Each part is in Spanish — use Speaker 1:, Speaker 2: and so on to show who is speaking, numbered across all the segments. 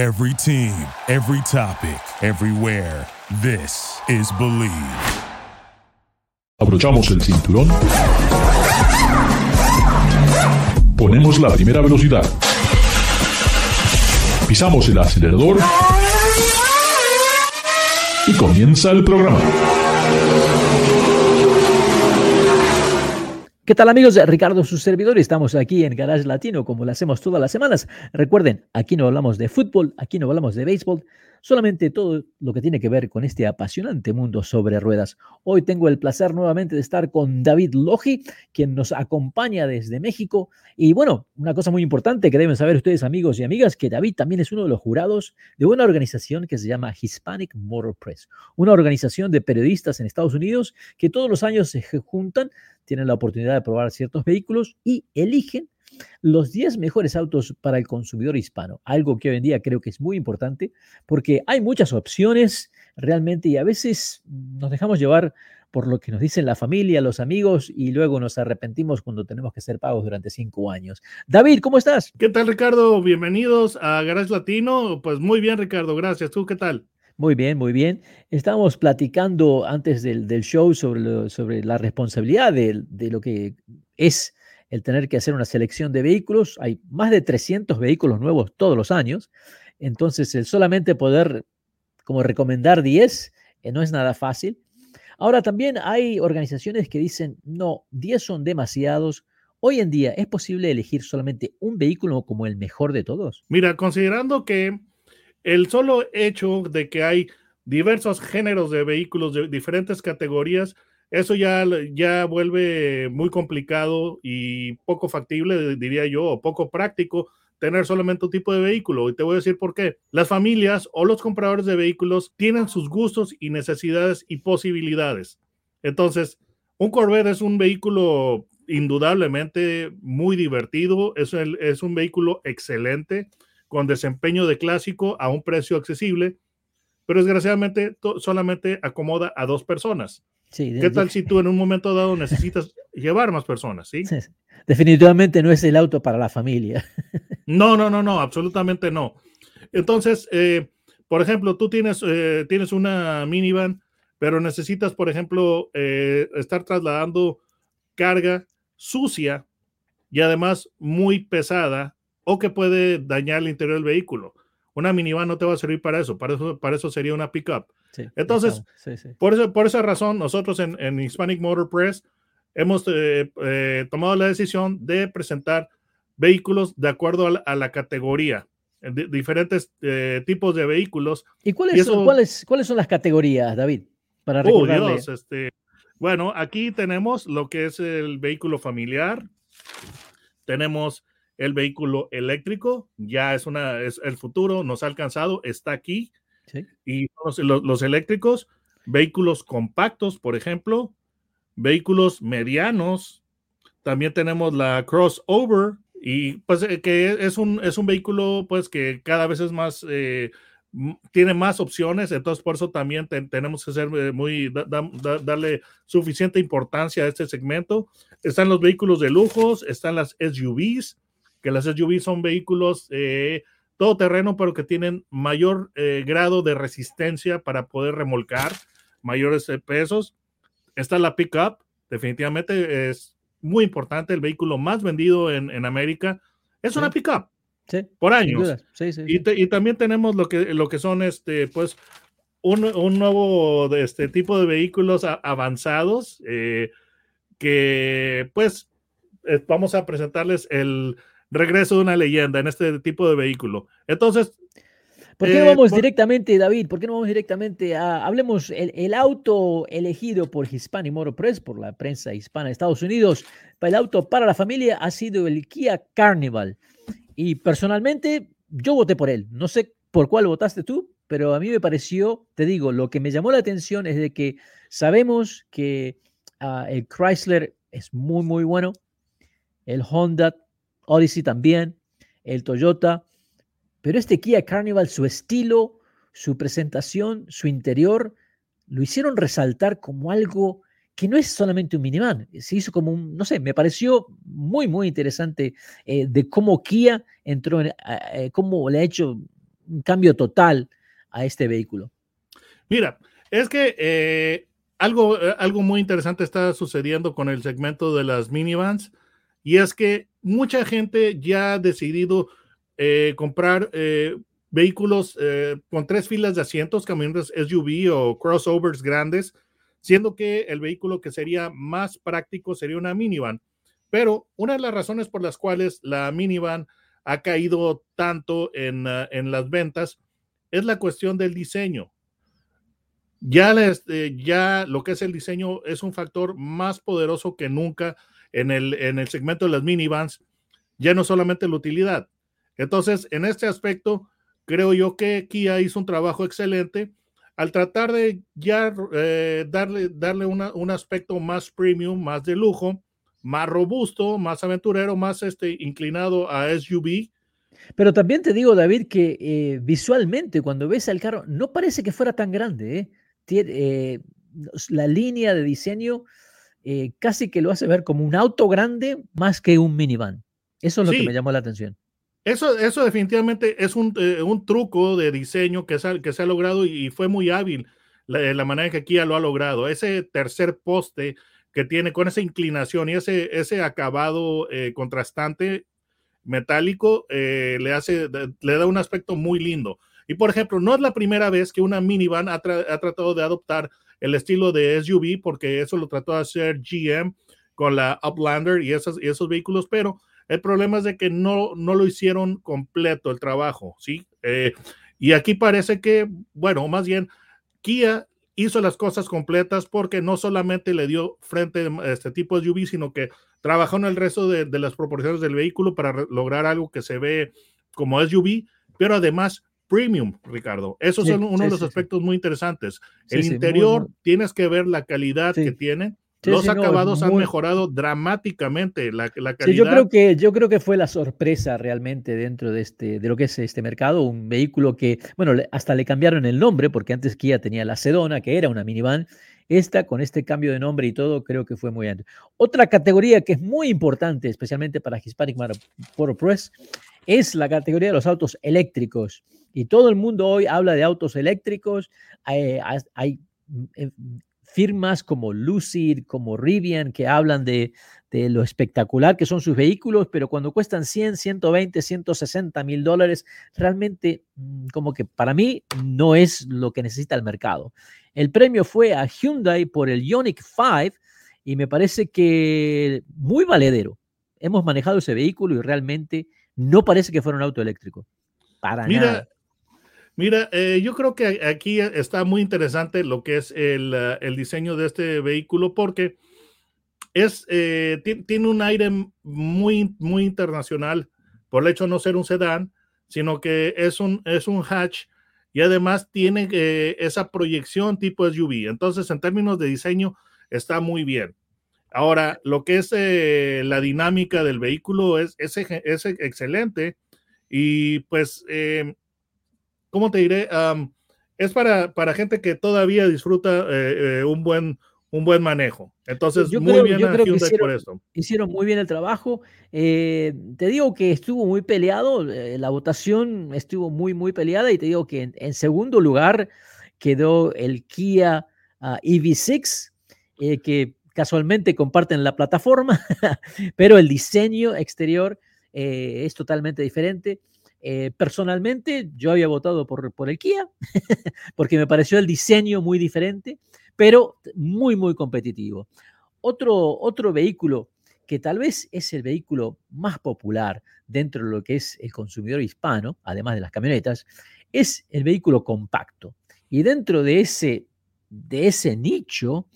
Speaker 1: Every team, every topic, everywhere. This is Believe.
Speaker 2: Abrochamos el cinturón. Ponemos la primera velocidad. Pisamos el acelerador. Y comienza el programa.
Speaker 3: ¿Qué tal amigos? Ricardo, su servidor, estamos aquí en Garage Latino como lo hacemos todas las semanas. Recuerden, aquí no hablamos de fútbol, aquí no hablamos de béisbol, solamente todo lo que tiene que ver con este apasionante mundo sobre ruedas. Hoy tengo el placer nuevamente de estar con David Logi, quien nos acompaña desde México. Y bueno, una cosa muy importante que deben saber ustedes amigos y amigas, que David también es uno de los jurados de una organización que se llama Hispanic Motor Press, una organización de periodistas en Estados Unidos que todos los años se juntan tienen la oportunidad de probar ciertos vehículos y eligen los 10 mejores autos para el consumidor hispano, algo que hoy en día creo que es muy importante porque hay muchas opciones realmente y a veces nos dejamos llevar por lo que nos dicen la familia, los amigos y luego nos arrepentimos cuando tenemos que hacer pagos durante cinco años. David, ¿cómo estás?
Speaker 4: ¿Qué tal Ricardo? Bienvenidos a Garage Latino. Pues muy bien Ricardo, gracias. ¿Tú qué tal?
Speaker 3: Muy bien, muy bien. Estábamos platicando antes del, show sobre, sobre la responsabilidad de, lo que es el tener que hacer una selección de vehículos. Hay más de 300 vehículos nuevos todos los años. Entonces, el solamente poder como recomendar 10 eh, no es nada fácil. Ahora también hay organizaciones que dicen, no, 10 son demasiados. Hoy en día, ¿es posible elegir solamente un vehículo como el mejor de todos?
Speaker 4: Mira, considerando que el solo hecho de que hay diversos géneros de vehículos de diferentes categorías, eso ya, ya vuelve muy complicado y poco factible, diría yo, o poco práctico tener solamente un tipo de vehículo. Y te voy a decir por qué. Las familias o los compradores de vehículos tienen sus gustos y necesidades y posibilidades. Entonces, un Corvette es un vehículo indudablemente muy divertido, es, es un vehículo excelente con desempeño de clásico a un precio accesible, pero desgraciadamente solamente acomoda a dos personas. ¿Qué tal si tú en un momento dado necesitas llevar más personas? ¿sí?
Speaker 3: Definitivamente no es el auto para la familia.
Speaker 4: No, no, no, no, absolutamente no. Entonces, eh, por ejemplo, tú tienes, eh, tienes una minivan, pero necesitas, por ejemplo, eh, estar trasladando carga sucia y además muy pesada o que puede dañar el interior del vehículo. Una minivan no te va a servir para eso, para eso, para eso sería una pickup. Entonces, Por, eso, por esa razón, nosotros en, Hispanic Motor Press hemos eh, eh, tomado la decisión de presentar vehículos de acuerdo a la, categoría, diferentes eh, tipos de vehículos.
Speaker 3: ¿Y cuáles, son, ¿cuáles, cuáles son las categorías, David?
Speaker 4: Para oh, este, bueno, aquí tenemos lo que es el vehículo familiar, tenemos el vehículo eléctrico, ya es, una, es el futuro, nos ha alcanzado, está aquí. Y los, los, eléctricos, vehículos compactos, por ejemplo, vehículos medianos, también tenemos la crossover, y pues eh, que es un, es un vehículo pues que cada vez es más, eh, tiene más opciones, entonces por eso también tenemos que ser eh, muy, darle suficiente importancia a este segmento. Están los vehículos de lujos, están las SUVs, que las SUV son vehículos eh, todoterreno, pero que tienen mayor eh, grado de resistencia para poder remolcar mayores eh, pesos. Está la pickup, definitivamente es muy importante, el vehículo más vendido en, América es una pickup. Sí, por años. Sí, sí, y, también tenemos lo que, lo que son este, pues, un, un nuevo de este tipo de vehículos avanzados que pues vamos a presentarles el regreso de una leyenda en este tipo de vehículo. Entonces...
Speaker 3: ¿Por qué no eh, vamos directamente, David? ¿Por qué no vamos directamente a, hablemos, el, auto elegido por Hispanic Motor Press, por la prensa hispana de Estados Unidos, el auto para la familia ha sido el Kia Carnival. Y personalmente, yo voté por él. No sé por cuál votaste tú, pero a mí me pareció, te digo, lo que me llamó la atención es de que sabemos que ah, el Chrysler es muy, muy bueno. El Honda Odyssey también, el Toyota, pero este Kia Carnival, su estilo, su presentación, su interior, lo hicieron resaltar como algo que no es solamente un minivan, se hizo como un, no sé, me pareció muy, muy interesante eh, de cómo Kia entró, en, eh, cómo le ha hecho un cambio total a este vehículo.
Speaker 4: Mira, es que eh, algo, eh, algo muy interesante está sucediendo con el segmento de las minivans y es que mucha gente ya ha decidido eh, comprar vehículos con tres filas de asientos, camiones SUV o crossovers grandes, siendo que el vehículo que sería más práctico sería una minivan. Pero una de las razones por las cuales la minivan ha caído tanto en, en las ventas es la cuestión del diseño. Este, ya lo que es el diseño es un factor más poderoso que nunca en el, en el segmento de las minivans, ya no solamente la utilidad. Entonces, en este aspecto, creo yo que Kia hizo un trabajo excelente al tratar de ya eh, darle, darle un aspecto más premium, más de lujo, más robusto, más aventurero, más este, inclinado a SUV,
Speaker 3: pero también te digo, David, que eh, visualmente cuando ves el carro, no parece que fuera tan grande. ¿eh? eh la línea de diseño eh, casi que lo hace ver como un auto grande más que un minivan. Eso es lo que me llamó la atención.
Speaker 4: Eso, eso definitivamente es un, un truco de diseño que se, que se ha logrado y fue muy hábil la, la manera que Kia lo ha logrado. Ese tercer poste que tiene con esa inclinación y ese, ese acabado contrastante metálico eh, le hace, le da un aspecto muy lindo. Y por ejemplo, no es la primera vez que una minivan ha, tratado de adoptar el estilo de SUV, porque eso lo trató de hacer GM con la Uplander y, esos, y esos vehículos, pero el problema es de que no, no lo hicieron completo el trabajo, ¿sí? Eh, y aquí parece que, bueno, más bien, Kia hizo las cosas completas porque no solamente le dio frente a este tipo de SUV, sino que trabajó en el resto de, las proporciones del vehículo para lograr algo que se ve como SUV, pero además premium, Ricardo. Esos son uno de los aspectos muy interesantes. el interior, tienes que ver la calidad que tiene los acabados han mejorado dramáticamente la, la calidad.
Speaker 3: yo creo que yo creo que fue la sorpresa realmente dentro de este de lo que es este mercado, un vehículo que bueno, hasta le cambiaron el nombre porque antes Kia tenía la Sedona, que era una minivan. Esta con este cambio de nombre y todo, creo que fue muy bien. Otra categoría que es muy importante, especialmente para Hispanic Motor Press, es la categoría de los autos eléctricos. Y todo el mundo hoy habla de autos eléctricos. hay, hay firmas como Lucid, como Rivian, que hablan de, lo espectacular que son sus vehículos, pero cuando cuestan 100, 120, 160 mil dólares, realmente mm, como que para mí no es lo que necesita el mercado. El premio fue a Hyundai por el Ioniq 5 y me parece que muy valedero. Hemos manejado ese vehículo y realmente no parece que fuera un auto eléctrico. Para nada.
Speaker 4: Mira, eh, yo creo que aquí está muy interesante lo que es el, ah, diseño de este vehículo porque es, eh, tiene un aire muy, muy internacional por el hecho de no ser un sedán, sino que es un, es un hatch y además tiene eh, esa proyección tipo SUV. Entonces, en términos de diseño, está muy bien. Ahora, lo que es la dinámica del vehículo es, es, es excelente y pues ¿cómo te diré? es para, para gente que todavía disfruta eh, eh, un, buen, un buen manejo. Entonces, muy bien a
Speaker 3: hicieron, por esto. Hicieron muy bien el trabajo. Eh, te digo que estuvo muy peleado, la votación estuvo muy, muy peleada y te digo que en, segundo lugar quedó el Kia uh, EV6, que casualmente comparten la plataforma, pero el diseño exterior es totalmente diferente. Eh, personalmente, yo había votado por, por el Kia, porque me pareció el diseño muy diferente, pero muy, muy competitivo. Otro, otro vehículo que tal vez es el vehículo más popular dentro de lo que es el consumidor hispano, además de las camionetas, es el vehículo compacto. Y dentro de ese, de ese nicho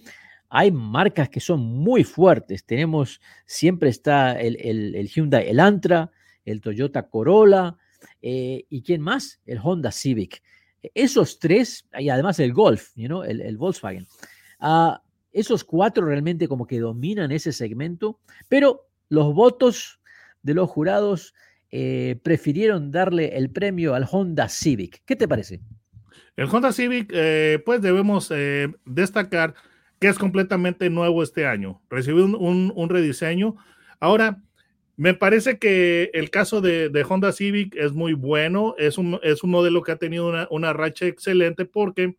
Speaker 3: hay marcas que son muy fuertes. Tenemos, siempre está el, el, el Hyundai Elantra, el Toyota Corolla, eh, ¿Y quién más? El Honda Civic. E, esos tres, y además el Golf, you el, Volkswagen. Ah, esos cuatro realmente como que dominan ese segmento, pero los votos de los jurados eh, prefirieron darle el premio al Honda Civic. ¿Qué te parece?
Speaker 4: El Honda Civic, eh, pues debemos destacar que es completamente nuevo este año. Recibió un, un rediseño. Ahora, Me parece que el caso de, Honda Civic es muy bueno, es un, es un modelo que ha tenido una, racha excelente porque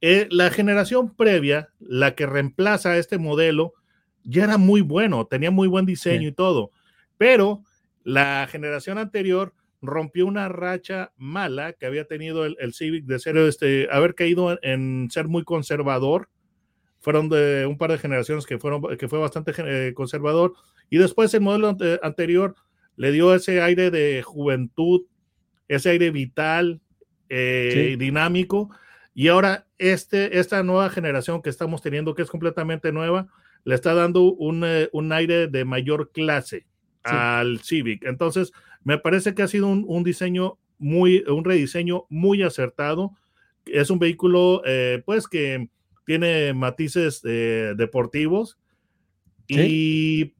Speaker 4: eh, la generación previa, la que reemplaza a este modelo, ya era muy bueno, tenía muy buen diseño y todo, pero la generación anterior rompió una racha mala que había tenido el, Civic de ser este, haber caído en ser muy conservador. Fueron de un par de generaciones que fueron que fue bastante eh, conservador y después el modelo anterior le dio ese aire de juventud, ese aire vital, eh, dinámico. Y ahora este, esta nueva generación que estamos teniendo, que es completamente nueva, le está dando un, eh, aire de mayor clase al Civic. Entonces, me parece que ha sido un, diseño muy, un rediseño muy acertado. Es un vehículo, eh, pues, que tiene matices deportivos. Y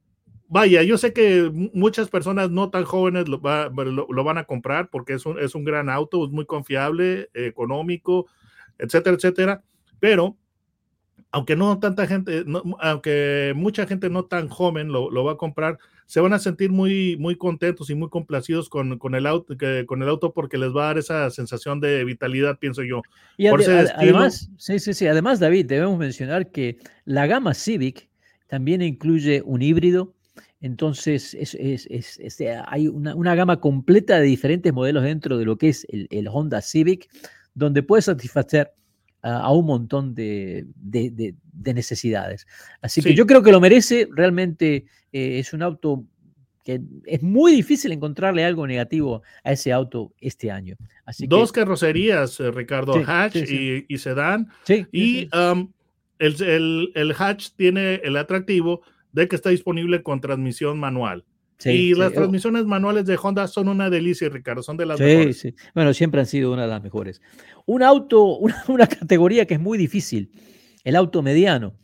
Speaker 4: vaya, yo sé que muchas personas no tan jóvenes lo, van a comprar porque es un, es un, gran auto, es muy confiable, económico, etcétera, etcétera. Pero aunque no tanta gente, aunque mucha gente no tan joven lo, va a comprar, se van a sentir muy, muy contentos y muy complacidos con, con, el auto, con el auto porque les va a dar esa sensación de vitalidad, pienso yo.
Speaker 3: Y además, sí, sí, sí, además, David, debemos mencionar que la gama Civic también incluye un híbrido, entonces, este, hay una, gama completa de diferentes modelos dentro de lo que es el, Honda Civic, donde puede satisfacer a un montón de, necesidades. Así que yo creo que lo merece. Realmente eh, es un auto que es muy difícil encontrarle algo negativo a ese auto este año.
Speaker 4: Dos carrocerías, eh, Ricardo, hatch y, sedán. Y um, el, el hatch tiene el atractivo de que está disponible con transmisión manual. y las transmisiones manuales de Honda son una delicia, Ricardo, son de las mejores. Sí.
Speaker 3: Bueno, siempre han sido una de las mejores. Un auto, una, categoría que es muy difícil, el auto mediano.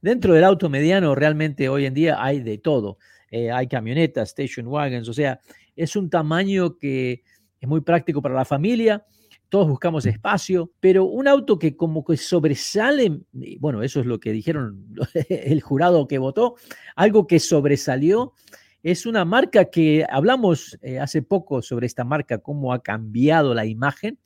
Speaker 3: dentro del auto mediano realmente hoy en día hay de todo. Eh, hay camionetas, station wagons, o sea, es un tamaño que es muy práctico para la familia, todos buscamos espacio, pero un auto que como que sobresale, bueno, eso es lo que dijeron el jurado que votó, algo que sobresalió, es una marca que hablamos eh, hace poco sobre esta marca, cómo ha cambiado la imagen,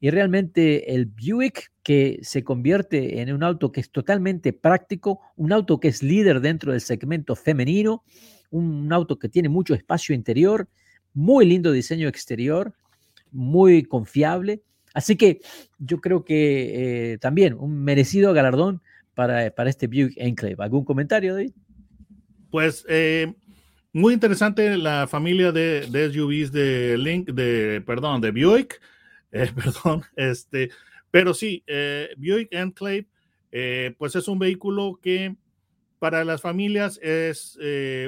Speaker 3: y realmente el Buick que se convierte en un auto que es totalmente práctico, un auto que es líder dentro del segmento femenino, un auto que tiene mucho espacio interior, muy lindo diseño exterior, muy confiable. Así que yo creo que eh, también un merecido galardón para, para este Buick Enclave. ¿Algún comentario, David?
Speaker 4: Pues eh, muy interesante la familia de, de, SUVs de Link, de, perdón, de Buick, eh, perdón, este, pero sí, Buick Enclave, pues es un vehículo que para las familias es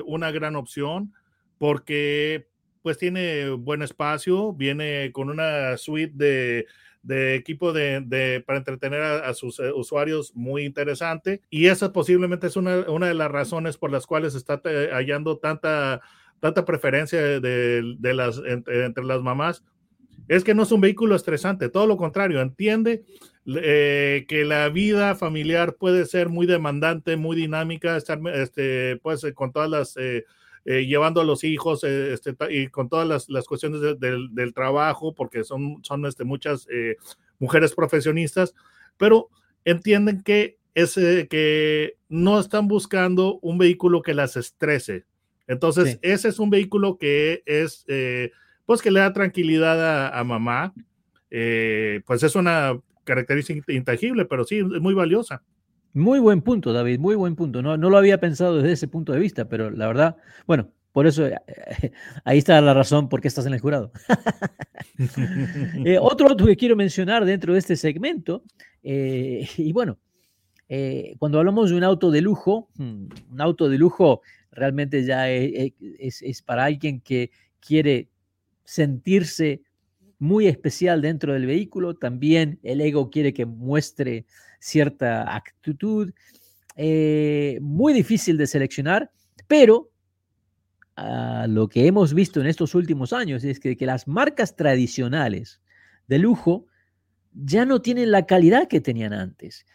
Speaker 4: una gran opción porque pues tiene buen espacio, viene con una suite de, equipo de, para entretener a, sus eh, usuarios muy interesante. Y esa posiblemente es una, de las razones por las cuales está eh, hallando tanta, tanta preferencia de, las, entre, las mamás. Es que no es un vehículo estresante, todo lo contrario, entiende eh, que la vida familiar puede ser muy demandante, muy dinámica, estar este, pues, con todas las... llevando a los hijos eh, este, y con todas las, las cuestiones del trabajo, porque son, son este, muchas eh, mujeres profesionistas, pero entienden que, es, que no están buscando un vehículo que las estrese. Entonces, ese es un vehículo que es, pues que le da tranquilidad a, mamá. pues es una característica intangible, pero sí, es muy valiosa.
Speaker 3: Muy buen punto, David, muy buen punto. No, no lo había pensado desde ese punto de vista, pero la verdad, bueno, por eso eh, ahí está la razón por qué estás en el jurado. Eh, otro auto que quiero mencionar dentro de este segmento, eh, y bueno, cuando hablamos de un auto de lujo, hmm, un auto de lujo realmente ya es, es para alguien que quiere sentirse muy especial dentro del vehículo. También el ego quiere que muestre cierta actitud. Eh, muy difícil de seleccionar, pero ah, lo que hemos visto en estos últimos años es que, que las marcas tradicionales de lujo ya no tienen la calidad que tenían antes.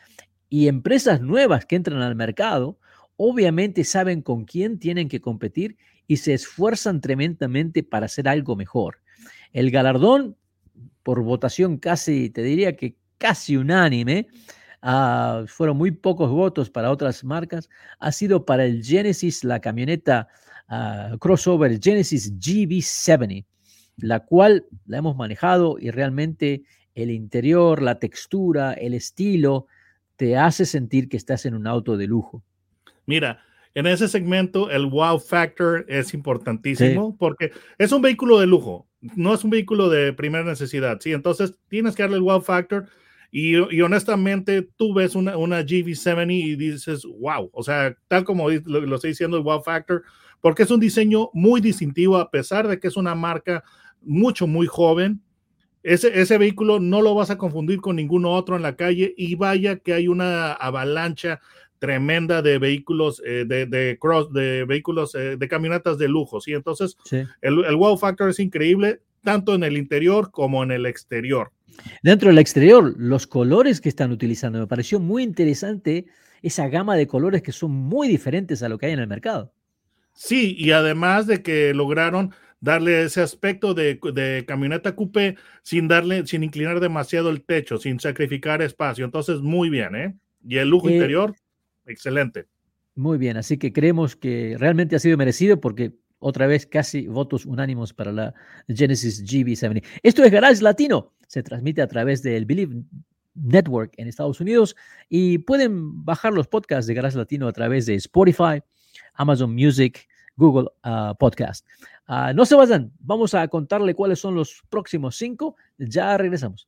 Speaker 3: Y empresas nuevas que entran al mercado obviamente saben con quién tienen que competir y se esfuerzan tremendamente para hacer algo mejor. El galardón, por votación casi, te diría que casi unánime, ah, fueron muy pocos votos para otras marcas, ha sido para el Genesis, la camioneta ah, crossover Genesis GB70, la cual la hemos manejado y realmente el interior, la textura, el estilo, te hace sentir que estás en un auto de lujo.
Speaker 4: Mira, en ese segmento el wow factor es importantísimo porque es un vehículo de lujo, no es un vehículo de primera necesidad, ¿sí? Entonces tienes que darle el wow factor y, honestamente tú ves una, una GV70 y dices, wow, o sea, tal como lo, lo estoy diciendo el wow factor, porque es un diseño muy distintivo a pesar de que es una marca mucho, muy joven, ese, ese, vehículo no lo vas a confundir con ningún otro en la calle y vaya que hay una avalancha tremenda de vehículos eh, de, cross, de vehículos eh, de camionetas de lujo, ¿sí? Entonces, el, el, wow factor es increíble tanto en el interior como en el exterior.
Speaker 3: Dentro del exterior, los colores que están utilizando, me pareció muy interesante esa gama de colores que son muy diferentes a lo que hay en el mercado.
Speaker 4: Sí, y además de que lograron darle ese aspecto de, de, camioneta coupé sin darle, sin inclinar demasiado el techo, sin sacrificar espacio. Entonces, muy bien, ¿eh? Y el lujo eh, interior, excelente.
Speaker 3: Muy bien, así que creemos que realmente ha sido merecido porque otra vez casi votos unánimos para la Genesis GB70. Esto es Garage Latino, se transmite a través del Believe Network en Estados Unidos y pueden bajar los podcasts de Garage Latino a través de Spotify, Amazon Music, Google uh, Podcast. Uh, no se vayan, vamos a contarle cuáles son los próximos cinco. Ya regresamos.